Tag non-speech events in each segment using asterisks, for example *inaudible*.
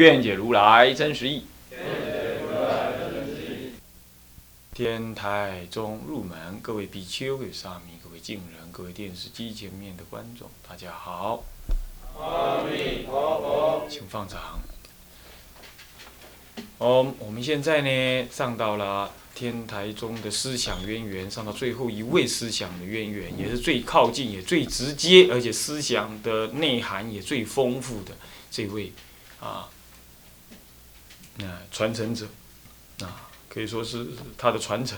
愿解如来真实义。天台中入门，各位比丘、各位沙弥、各位敬人、各位电视机前面的观众，大家好。阿弥陀佛，请放掌。哦，我们现在呢，上到了天台中的思想渊源，上到最后一位思想的渊源，也是最靠近、也最直接，而且思想的内涵也最丰富的这位啊，那传承者啊。可以说是他的传承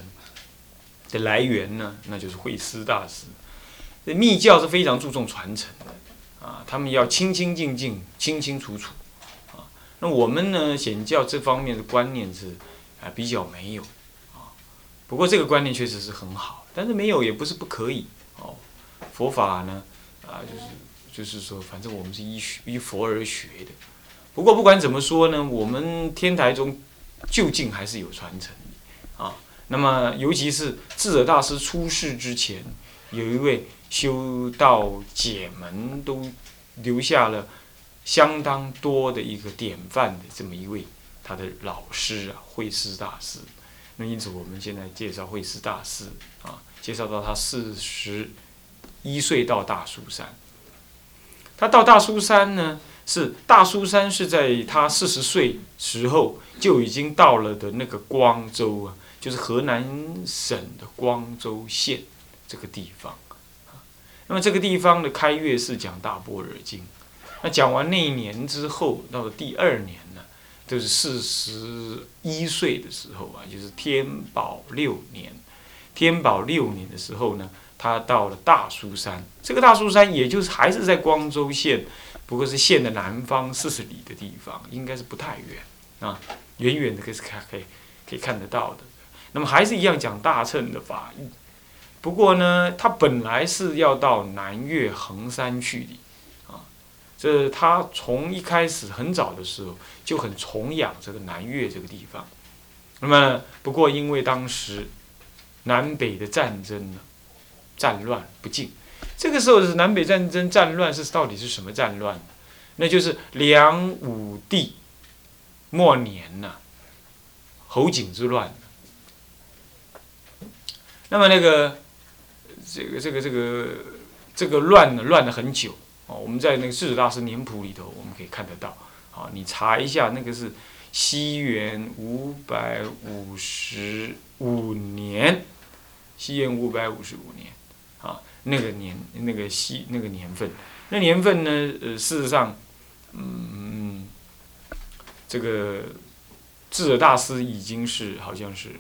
的来源呢，那就是慧思大师。这密教是非常注重传承的啊，他们要清清净净、清清楚楚啊。那我们呢，显教这方面的观念是啊比较没有啊。不过这个观念确实是很好，但是没有也不是不可以哦。佛法呢啊，就是就是说，反正我们是依学依佛而学的。不过不管怎么说呢，我们天台中。究竟还是有传承啊。那么，尤其是智者大师出世之前，有一位修道解门都留下了相当多的一个典范的这么一位他的老师啊，慧思大师。那因此，我们现在介绍慧思大师啊，介绍到他四十一岁到大苏山。他到大苏山呢？是大苏山是在他四十岁时候就已经到了的那个光州啊，就是河南省的光州县这个地方。那么这个地方的开月是讲大般若经，那讲完那一年之后，到了第二年呢，就是四十一岁的时候啊，就是天宝六年，天宝六年的时候呢，他到了大苏山。这个大苏山也就是还是在光州县。不过是县的南方四十里的地方，应该是不太远啊，远远的可以看，可以可以看得到的。那么还是一样讲大乘的法义。不过呢，他本来是要到南岳衡山去的啊。这他从一开始很早的时候就很崇仰这个南岳这个地方。那么不过因为当时南北的战争呢，战乱不尽。这个时候是南北战争战乱是到底是什么战乱呢？那就是梁武帝末年呐，侯景之乱。那么那个这个这个这个这个乱呢，乱了很久哦。我们在那个《世子大师年谱》里头，我们可以看得到。好，你查一下，那个是西元五百五十五年，西元五百五十五年。那个年那个西那个年份，那年份呢？呃，事实上，嗯，这个智者大师已经是好像是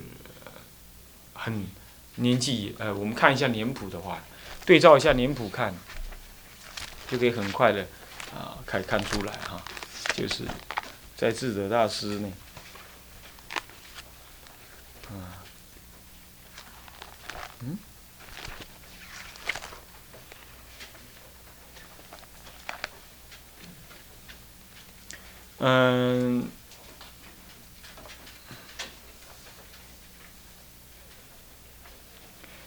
很年纪呃，我们看一下年谱的话，对照一下年谱看，就可以很快的啊，可以看出来哈，就是在智者大师呢，啊，嗯，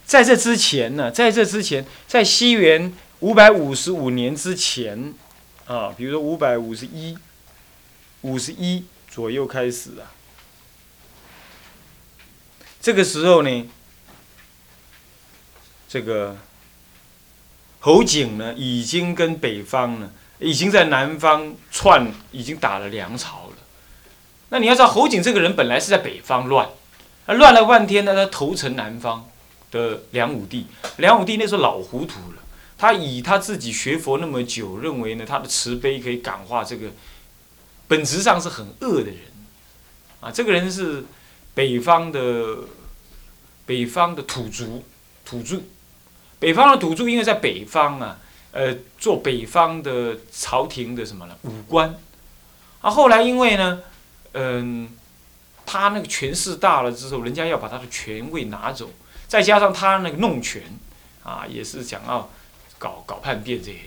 在这之前呢，在这之前，在西元五百五十五年之前，啊，比如说五百五十一、五十一左右开始啊，这个时候呢，这个侯景呢，已经跟北方呢。已经在南方串，已经打了梁朝了。那你要知道，侯景这个人本来是在北方乱，啊乱了半天呢，他投诚南方的梁武帝。梁武帝那时候老糊涂了，他以他自己学佛那么久，认为呢他的慈悲可以感化这个本质上是很恶的人啊。这个人是北方的北方的土族土著，北方的土著，因为在北方啊。呃，做北方的朝廷的什么呢？武官，啊，后来因为呢，嗯，他那个权势大了之后，人家要把他的权位拿走，再加上他那个弄权，啊，也是想要搞搞叛变这些，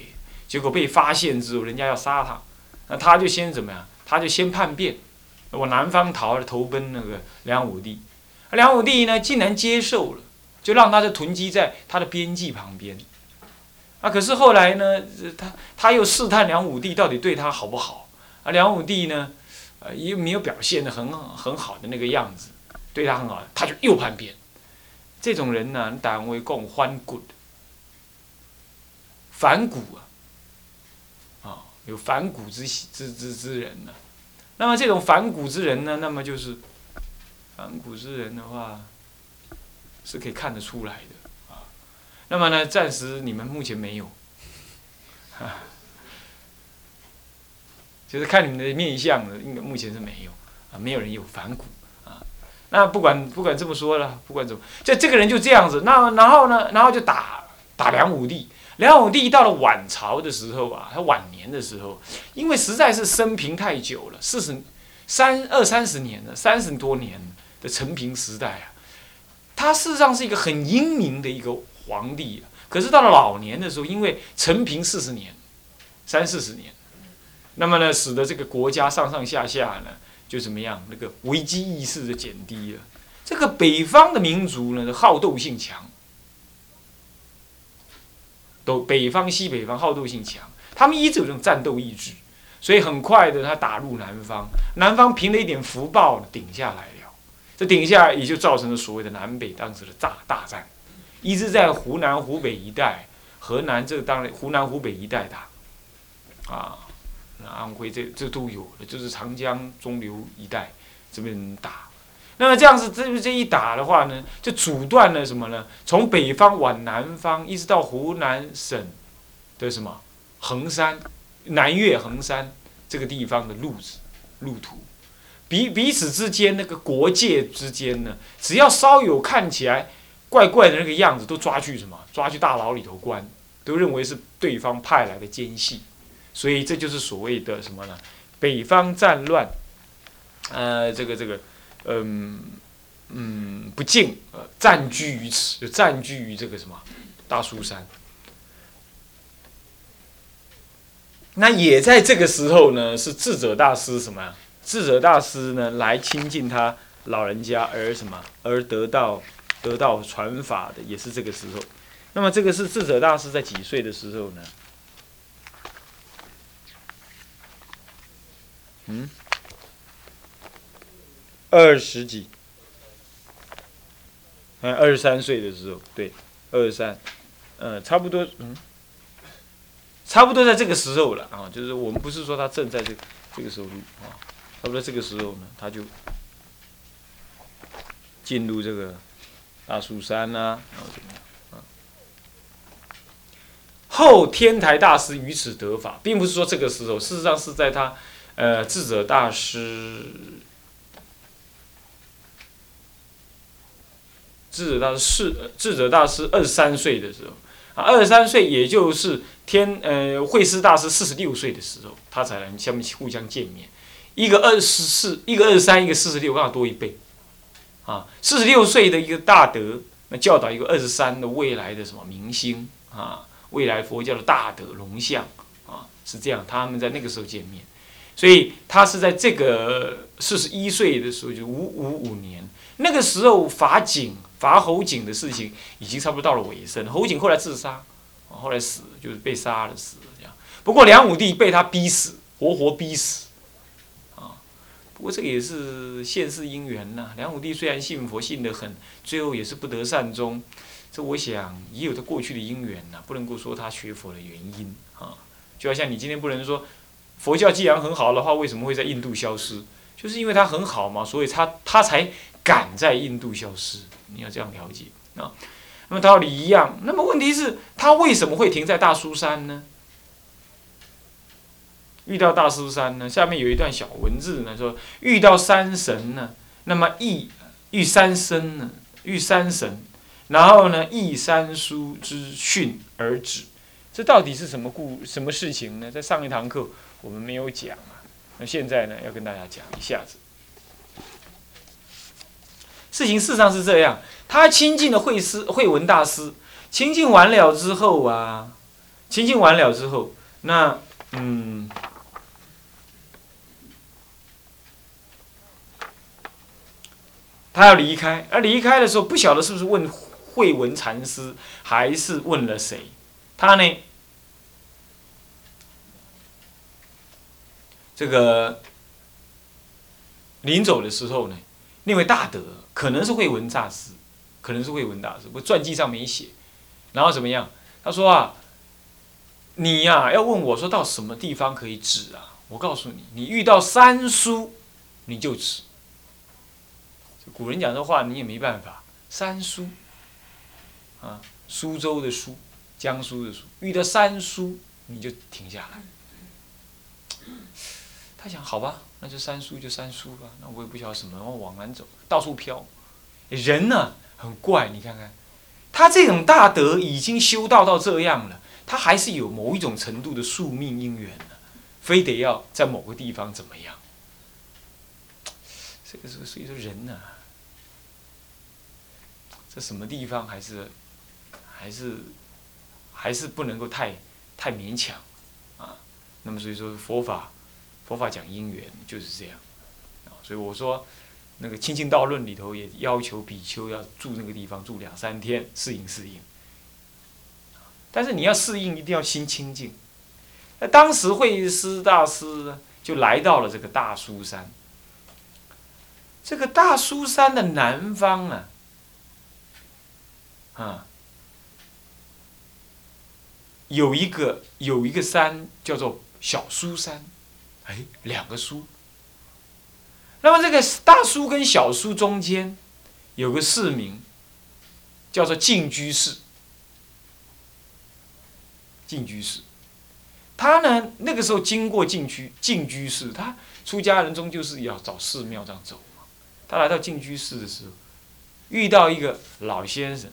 结果被发现之后，人家要杀他，那他就先怎么样？他就先叛变，往南方逃，投奔那个梁武帝。梁武帝呢，竟然接受了，就让他就囤积在他的边际旁边。啊，可是后来呢，他他又试探梁武帝到底对他好不好？啊，梁武帝呢，呃，又没有表现的很很好的那个样子，对他很好，他就又叛变。这种人呢，单位共欢骨，反骨啊，啊，有反骨之之之之人呢。那么这种反骨之人呢，那么就是反骨之人的话，是可以看得出来的。那么呢，暂时你们目前没有，啊 *laughs* 就是看你们的面相的，应该目前是没有啊，没有人有反骨啊。那不管不管这么说了，不管怎么，就这个人就这样子。那然后呢，然后就打打梁武帝。梁武帝到了晚朝的时候啊，他晚年的时候，因为实在是生平太久了，四十三二三十年了，三十多年的陈平时代啊，他事实上是一个很英明的一个皇帝。可是到了老年的时候，因为承平四十年，三四十年，那么呢，使得这个国家上上下下呢，就怎么样，那个危机意识就减低了。这个北方的民族呢，好斗性强。都北方西北方好斗性强，他们一直有这种战斗意志，所以很快的他打入南方，南方凭了一点福报顶下来了，这顶下也就造成了所谓的南北当时的大大战，一直在湖南湖北一带，河南这当然湖南湖北一带打，啊，那安徽这这都有，就是长江中流一带这边打。那么这样子，这这一打的话呢，就阻断了什么呢？从北方往南方，一直到湖南省的什么衡山、南岳衡山这个地方的路子、路途，彼彼此之间那个国界之间呢，只要稍有看起来怪怪的那个样子，都抓去什么？抓去大牢里头关，都认为是对方派来的奸细，所以这就是所谓的什么呢？北方战乱，呃，这个这个。嗯嗯，不敬，呃，占据于此，就占据于这个什么大苏山。那也在这个时候呢，是智者大师什么呀？智者大师呢，来亲近他老人家，而什么而得到得到传法的，也是这个时候。那么这个是智者大师在几岁的时候呢？嗯？二十几，嗯，二十三岁的时候，对，二十三，嗯，差不多，嗯，差不多在这个时候了啊，就是我们不是说他正在这这个时候录啊，差不多这个时候呢，他就进入这个大蜀山呐，然后怎么样？后天台大师于此得法，并不是说这个时候，事实上是在他呃智者大师。智者大师是，智者大师二十三岁的时候，啊，二十三岁也就是天，呃，慧师大师四十六岁的时候，他才能相互相见面。一个二十四，一个二十三，一个四十六，刚好多一倍。啊，四十六岁的一个大德，那教导一个二十三的未来的什么明星啊，未来佛教的大德龙象啊，是这样，他们在那个时候见面，所以他是在这个四十一岁的时候，就五五五年，那个时候法景。伐侯景的事情已经差不多到了尾声，侯景后来自杀，后来死就是被杀了死了这样。不过梁武帝被他逼死，活活逼死，不过这个也是现世因缘呐。梁武帝虽然信佛信得很，最后也是不得善终，这我想也有他过去的因缘呐，不能够说他学佛的原因啊。就好像你今天不能说佛教既然很好的话，为什么会在印度消失？就是因为它很好嘛，所以他他才敢在印度消失。你要这样了解啊，那么道理一样。那么问题是，他为什么会停在大苏山呢？遇到大苏山呢？下面有一段小文字呢，说遇到山神呢，那么遇遇山僧呢，遇山神，然后呢，忆三书之训而止。这到底是什么故什么事情呢？在上一堂课我们没有讲啊。那现在呢，要跟大家讲一下子，事情事实上是这样，他亲近的慧师慧文大师，亲近完了之后啊，亲近完了之后，那嗯。他要离开，而离开的时候不晓得是不是问慧文禅师，还是问了谁？他呢？这个临走的时候呢，那位大德可能是慧文大师，可能是慧文大师，我传记上没写。然后怎么样？他说啊，你呀要问我说到什么地方可以止啊？我告诉你，你遇到三叔，你就止。古人讲的话，你也没办法。三苏，啊，苏州的苏，江苏的苏，遇到三苏，你就停下来。他想，好吧，那就三苏就三苏吧。那我也不晓得什么，我往南走，到处飘。人呢，很怪，你看看，他这种大德已经修道到这样了，他还是有某一种程度的宿命因缘的，非得要在某个地方怎么样？这个是所以说人呢。这什么地方还是，还是，还是不能够太太勉强，啊，那么所以说佛法，佛法讲因缘就是这样，啊，所以我说那个《清净道论》里头也要求比丘要住那个地方住两三天适应适应，但是你要适应一定要心清净。那当时慧师大师就来到了这个大苏山，这个大苏山的南方啊。啊，有一个有一个山叫做小苏山，哎，两个苏。那么这个大苏跟小苏中间有个市名，叫做净居士。净居士，他呢那个时候经过净居净居士，他出家人终究是要找寺庙这样走嘛。他来到净居士的时候，遇到一个老先生。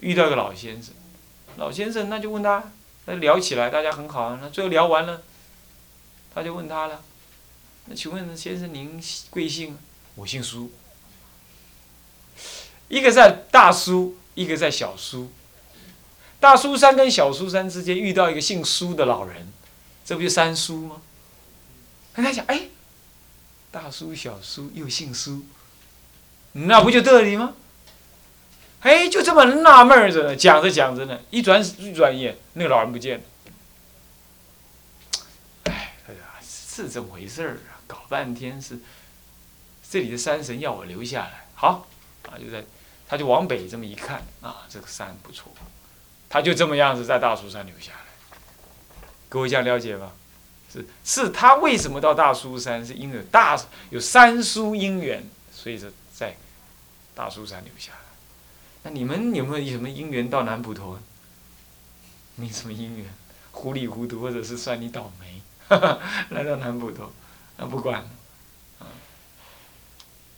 遇到一个老先生，老先生那就问他，那聊起来，大家很好啊。那最后聊完了，他就问他了，那请问先生您贵姓？我姓苏。一个在大苏，一个在小苏。大苏山跟小苏山之间遇到一个姓苏的老人，这不就三苏吗？跟他讲，哎，大苏小苏又姓苏，那不就这里吗？哎，就这么纳闷着呢，讲着讲着呢，一转一转眼，那个老人不见了。哎，是这么回事儿啊！搞半天是这里的山神要我留下来。好，啊，就在，他就往北这么一看，啊，这个山不错，他就这么样子在大苏山留下来。各位这样了解吧？是，是他为什么到大苏山？是因为大有三苏因缘，所以说在大苏山留下来。那你们有没有什么姻缘到南普陀？没什么姻缘，糊里糊涂，或者是算你倒霉，*laughs* 来到南普陀，那不管，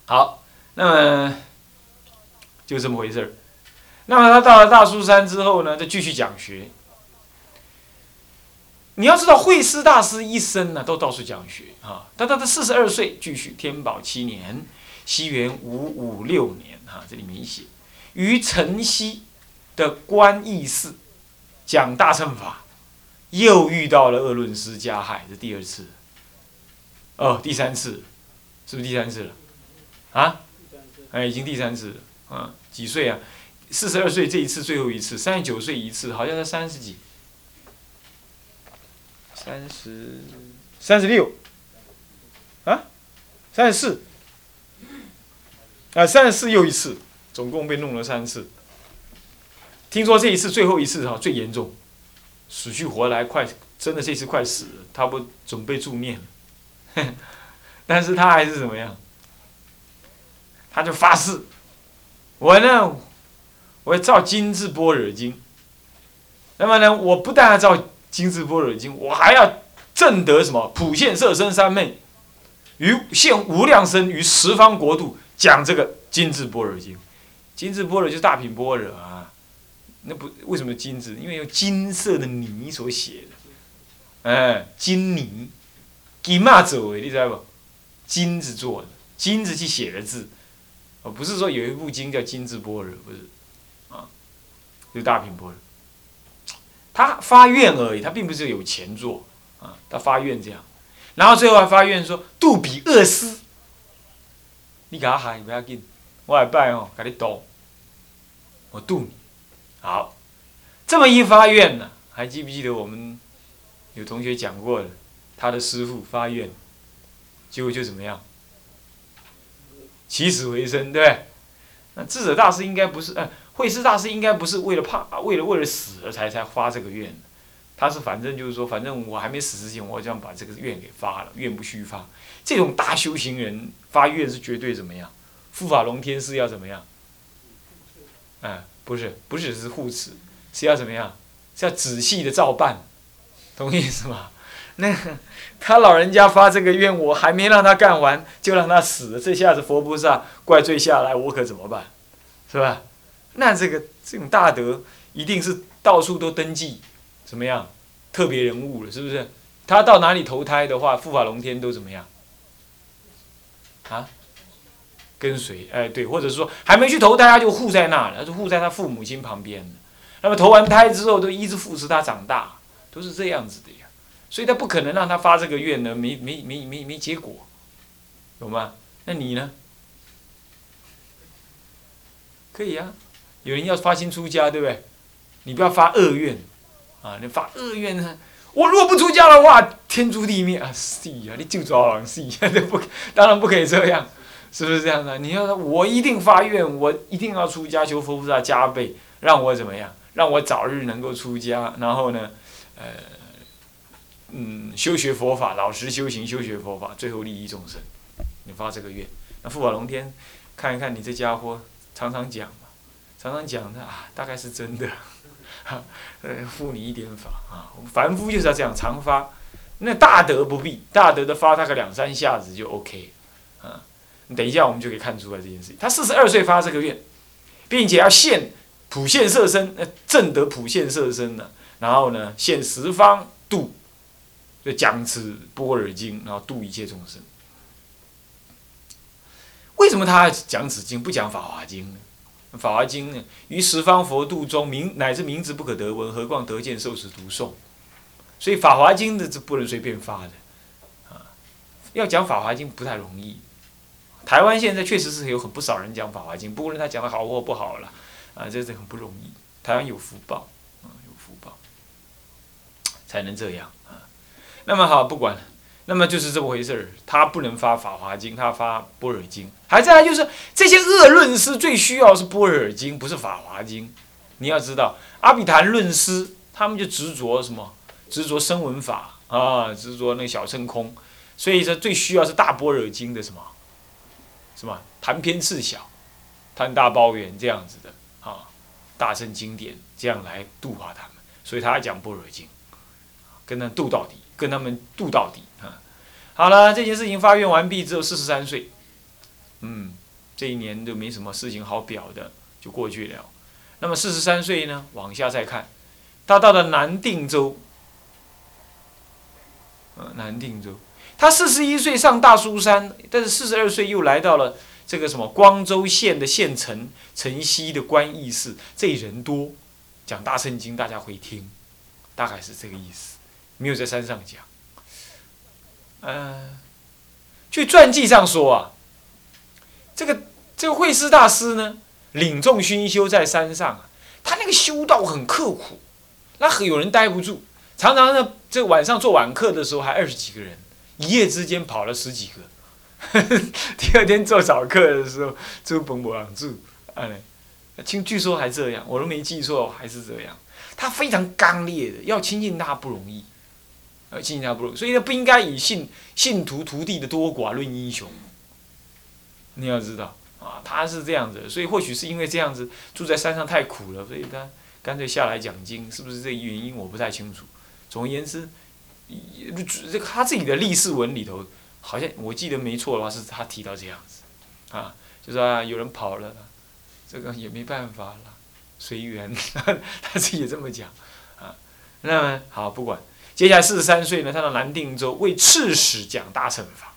好，那么就这么回事儿。那么他到了大苏山之后呢，就继续讲学。你要知道，慧师大师一生呢都到处讲学啊。他他他四十二岁继续天宝七年，西元五五六年啊，这里没写。于城西的观义寺讲大乘法，又遇到了恶论师加害，这第二次，哦，第三次，是不是第三次了？啊？哎，已经第三次了。啊，几岁啊？四十二岁，这一次最后一次，三十九岁一次，好像才三十几，三十，三十六，啊？三十四，啊，三十四又一次。总共被弄了三次，听说这一次最后一次哈最严重，死去活来，快真的这次快死了，他不准备助念，*laughs* 但是他还是怎么样？他就发誓，我呢，我要照《金智波尔经》，那么呢，我不但要照《金智波尔经》，我还要证得什么？普现色身三昧，于现无量身于十方国度讲这个《金智波尔经》。金字般若就是大品般若啊，那不为什么金字？因为用金色的泥所写的，哎，金泥，金嘛做的，你知道不？金子做的，金子去写的字，哦，不是说有一部经叫《金字般若》，不是，啊，就大品般若。他发愿而已，他并不是有钱做，啊，他发愿这样，然后最后还发愿说度彼恶斯。你给他喊不要紧，我来拜哦，给你度，我度你，好，这么一发愿呢，还记不记得我们有同学讲过的，他的师傅发愿，结果就怎么样？起死回生，对对？那智者大师应该不是，呃，慧师大师应该不是为了怕，为了为了死了才才发这个愿，他是反正就是说，反正我还没死之前，我就想把这个愿给发了，愿不虚发。这种大修行人发愿是绝对怎么样？护法龙天是要怎么样？嗯，不是，不是只是护持，是要怎么样？是要仔细的照办，懂意思吗？那他老人家发这个愿，我还没让他干完，就让他死了，这下子佛菩萨怪罪下来，我可怎么办？是吧？那这个这种大德一定是到处都登记，怎么样？特别人物了，是不是？他到哪里投胎的话，护法龙天都怎么样？啊？跟随？哎，对，或者说还没去投胎，他就护在那了，就护在他父母亲旁边那么投完胎之后，都一直扶持他长大，都是这样子的呀。所以他不可能让他发这个愿呢，没没没没没结果，懂吗？那你呢？可以啊，有人要发心出家，对不对？你不要发恶愿，啊，你发恶愿呢？我如果不出家的话，天诛地灭啊！是啊，你就抓狼是啊，这 *laughs* 不，当然不可以这样，是不是这样的？你要说，我一定发愿，我一定要出家，求佛菩萨加倍，让我怎么样？让我早日能够出家，然后呢，呃。嗯，修学佛法，老实修行，修学佛法，最后利益众生。你发这个愿，那护法龙天看一看你这家伙，常常讲嘛，常常讲的啊，大概是真的，呃，护你一点法啊。凡夫就是要这样常发，那大德不必，大德的发大概两三下子就 OK，等一下我们就可以看出来这件事情。他四十二岁发这个愿，并且要现普现色身，呃，正得普现色身呢，然后呢，现十方度。就讲此波若经，然后度一切众生。为什么他讲此经不讲法华经呢？法华经呢，于十方佛度中名乃至名字不可得闻，何况得见受持读诵？所以法华经的这不能随便发的啊！要讲法华经不太容易。台湾现在确实是有很不少人讲法华经，不论他讲的好或不好了啊，这是很不容易。台湾有福报啊，有福报才能这样啊。那么好，不管了，那么就是这么回事儿。他不能发《法华经》，他发《般若经》。还在就是这些恶论师最需要是《般若经》，不是《法华经》。你要知道，阿比昙论师他们就执着什么？执着声闻法啊，执着那个小乘空。所以说最需要是大般若经的什么？什么谈篇次小，谈大包圆这样子的啊，大乘经典这样来度化他们。所以他讲般若经，跟他度到底。跟他们度到底啊！好了，这件事情发愿完毕之后，四十三岁，嗯，这一年就没什么事情好表的，就过去了。那么四十三岁呢，往下再看，他到了南定州，嗯，南定州，他四十一岁上大苏山，但是四十二岁又来到了这个什么光州县的县城城西的观义寺，这人多，讲大圣经，大家会听，大概是这个意思。没有在山上讲，嗯，据传记上说啊，这个这个慧师大师呢，领众熏修在山上啊，他那个修道很刻苦，那很有人待不住，常常呢，这晚上做晚课的时候还二十几个人，一夜之间跑了十几个，*laughs* 第二天做早课的时候就蹦蹦住，哎，听据说还这样，我都没记错，还是这样，他非常刚烈的，要亲近他不容易。要，亲近他不容易，所以呢，不应该以信信徒徒弟的多寡论英雄。你要知道啊，他是这样子，所以或许是因为这样子住在山上太苦了，所以他干脆下来讲经，是不是这原因？我不太清楚。总而言之，这个他自己的历史文里头，好像我记得没错的话，是他提到这样子，啊，就说啊，有人跑了，这个也没办法了，随缘，*laughs* 他自己也这么讲，啊，那么好，不管。接下来四十三岁呢，他到南定州为刺史讲大乘法。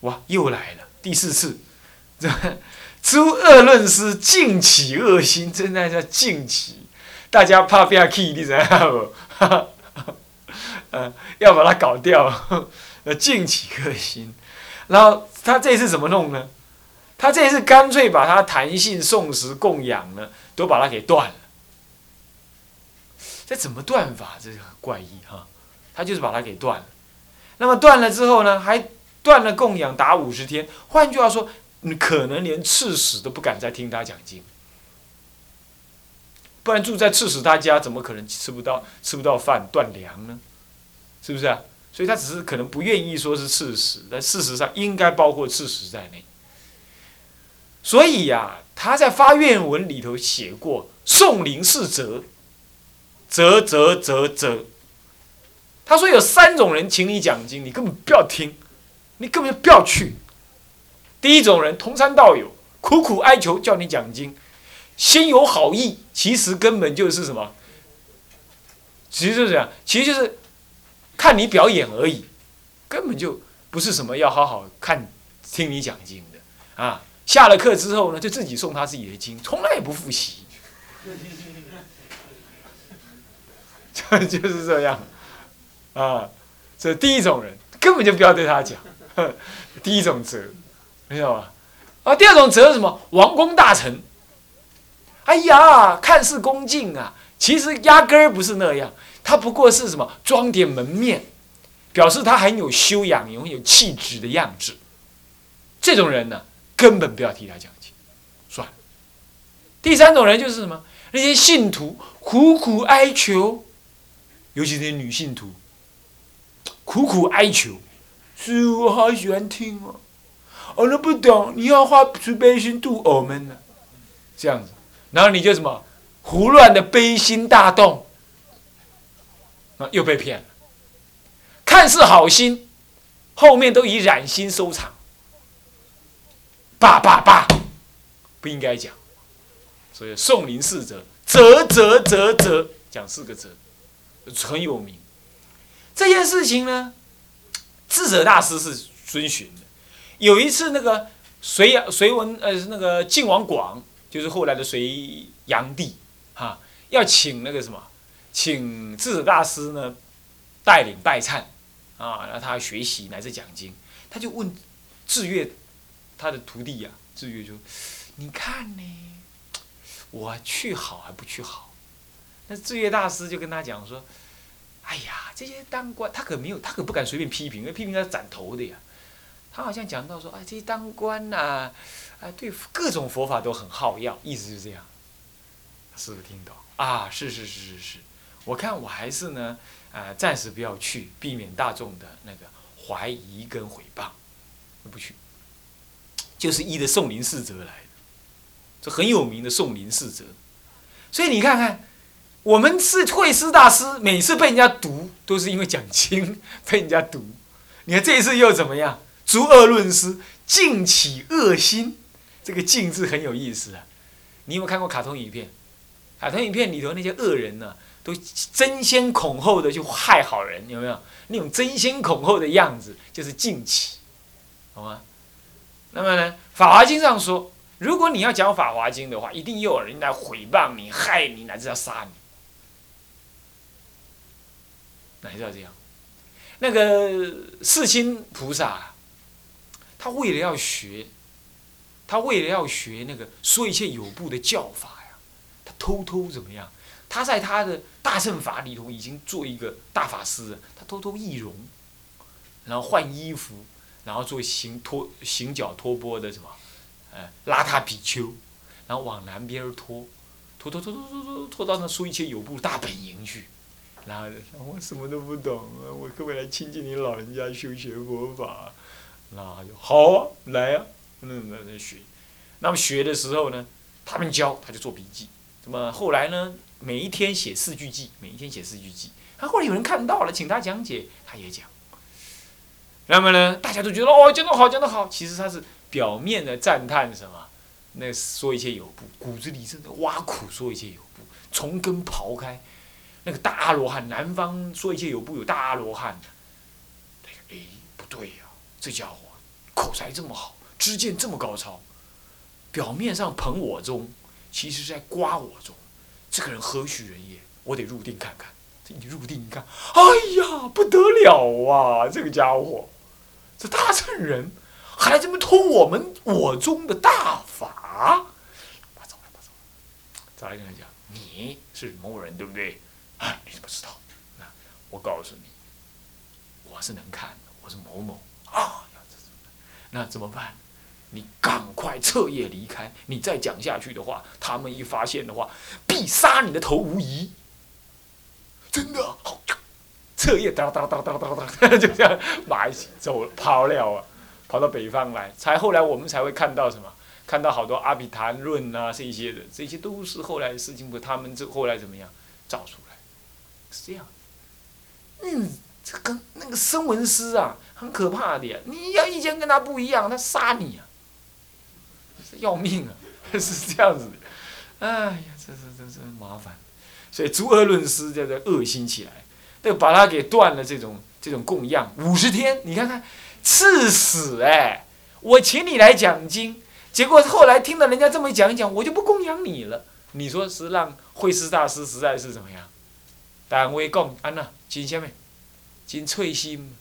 哇，又来了第四次，这 *laughs* 诸恶论师尽起恶心，真的叫尽起，大家怕被他气，你知道不？嗯，*laughs* 要把它搞掉，呃，*laughs* 尽起恶心。然后他这次怎么弄呢？他这次干脆把他弹性送食供养呢，都把它给断了。这怎么断法？这很怪异哈。他就是把它给断了。那么断了之后呢，还断了供养达五十天。换句话说，你可能连刺史都不敢再听他讲经。不然住在刺史他家，怎么可能吃不到吃不到饭断粮呢？是不是啊？所以他只是可能不愿意说是刺史，但事实上应该包括刺史在内。所以呀，他在发愿文里头写过“宋灵是则，则则则则”。他说有三种人请你讲经，你根本不要听，你根本就不要去。第一种人，同山道友，苦苦哀求叫你讲经，心有好意，其实根本就是什么？其实就是这样，其实就是看你表演而已，根本就不是什么要好好看听你讲经的啊。下了课之后呢，就自己送他自己的经，从来也不复习，就 *laughs* 就是这样，啊，这第一种人根本就不要对他讲，*laughs* 第一种责，知道吧？啊，第二种责是什么？王公大臣，哎呀，看似恭敬啊，其实压根儿不是那样，他不过是什么装点门面，表示他很有修养、有有气质的样子，这种人呢？根本不要替他讲经，算了。第三种人就是什么？那些信徒苦苦哀求，尤其是女信徒，苦苦哀求，师我好喜欢听哦，我都不懂，你要花慈悲心度我们呢，这样子，然后你就什么胡乱的悲心大动，啊，又被骗了，看似好心，后面都以染心收场。爸爸爸，不应该讲，所以宋林四则，啧啧啧啧，讲四个啧，很有名。这件事情呢，智者大师是遵循的。有一次，那个隋隋文呃那个晋王广，就是后来的隋炀帝，哈，要请那个什么，请智者大师呢带领拜忏，啊，让他学习乃至讲经，他就问智越。他的徒弟呀，智月就，你看呢，我去好还不去好？那智月大师就跟他讲说：“哎呀，这些当官，他可没有，他可不敢随便批评，因为批评他斩头的呀。他好像讲到说，哎，这些当官呐，啊，对各种佛法都很好要，意思就是这样。师傅听懂啊？是是是是是，我看我还是呢，啊，暂时不要去，避免大众的那个怀疑跟毁谤，不去。”就是依的宋林四则来的，这很有名的宋林四则。所以你看看，我们是慧师大师，每次被人家读，都是因为讲经 *laughs* 被人家读。你看这一次又怎么样？诸恶论师尽起恶心，这个“尽”字很有意思啊。你有没有看过卡通影片？卡通影片里头那些恶人呢，都争先恐后的去害好人，有没有？那种争先恐后的样子，就是尽起，好吗？那么呢，《法华经》上说，如果你要讲《法华经》的话，一定又有人来毁谤你、害你，乃至要杀你，乃至要这样。那个世亲菩萨，他为了要学，他为了要学那个说一切有部的教法，偷偷怎么样？他在他的大乘法里头已经做一个大法师，他偷偷易容，然后换衣服。然后做行拖行脚拖波的什么，呃，邋遢比丘，然后往南边拖，拖拖拖拖拖拖拖到那说一切有部大本营去，然后我什么都不懂啊，我可不可以来亲近你老人家修学佛法？那就好啊，来啊，那那那学，那么学的时候呢，他们教他就做笔记，那么后来呢，每一天写四句记，每一天写四句记，他后来有人看到了，请他讲解，他也讲。那么呢，大家都觉得哦，讲得好，讲得好。其实他是表面的赞叹什么？那说一切有部，骨子里真的挖苦说一切有部，从根刨开，那个大罗汉，南方说一切有部有大罗汉。哎，不对呀，这家伙口才这么好，知见这么高超，表面上捧我宗，其实是在刮我中。这个人何许人也？我得入定看看。这一入定一看，哎呀，不得了啊！这个家伙，这大乘人还这么偷我们我宗的大法。把走了，把走了。再来跟他讲，你是某某人，对不对？啊，你怎么知道？那我告诉你。我是能看的，我是某某啊，那怎么办？你赶快彻夜离开。你再讲下去的话，他们一发现的话，必杀你的头无疑。真的，彻夜哒哒哒哒哒哒，就这样马一起走跑了啊，跑到北方来。才后来我们才会看到什么？看到好多阿毗昙论啊，这些的，这些都是后来的事情。不，他们这后来怎么样造出来？是这样。嗯。这跟那个声闻师啊，很可怕的呀。你要意见跟他不一样，他杀你啊，要命啊，*laughs* 是这样子的。哎呀，这这这这麻烦。所以诸恶论师在这恶心起来，就把他给断了这种这种供养五十天。你看看，赐死哎！我请你来讲经，结果后来听到人家这么讲一讲，我就不供养你了。你说是让慧师大师实在是怎么样？但我讲安娜，请下面。金翠心，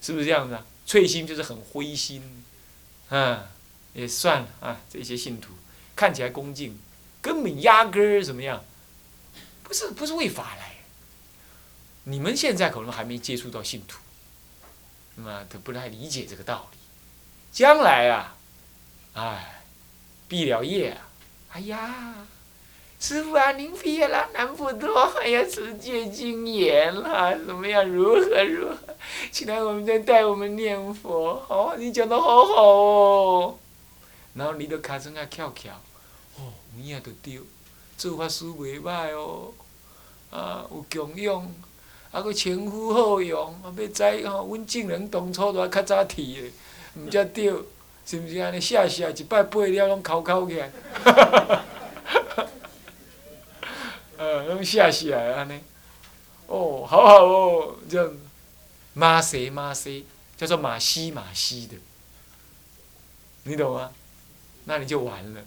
是不是这样子啊？翠心就是很灰心，嗯，也算了啊。这些信徒看起来恭敬，根本压根儿怎么样？不是不是为法来。你们现在可能还没接触到信徒，那么都不太理解这个道理。将来啊，哎，毕了业啊，哎呀。师傅啊，您毕业了，南普陀还要持戒精严了，怎么样？如何如何？请来我们再带我们念佛。哦，你讲的好好哦。然后你都卡声啊翘翘，哦，有影就对，做法师袂歹哦，啊，有供养，啊，佫称呼好用，啊，要知吼，阮正人当初都较早提的，毋则对，是毋是安尼？谢谢，一摆背了拢考考起来。呃，*laughs* 拢写起来安尼，哦，好好哦，这样，马西马西，叫做马西马西的，你懂吗？那你就完了。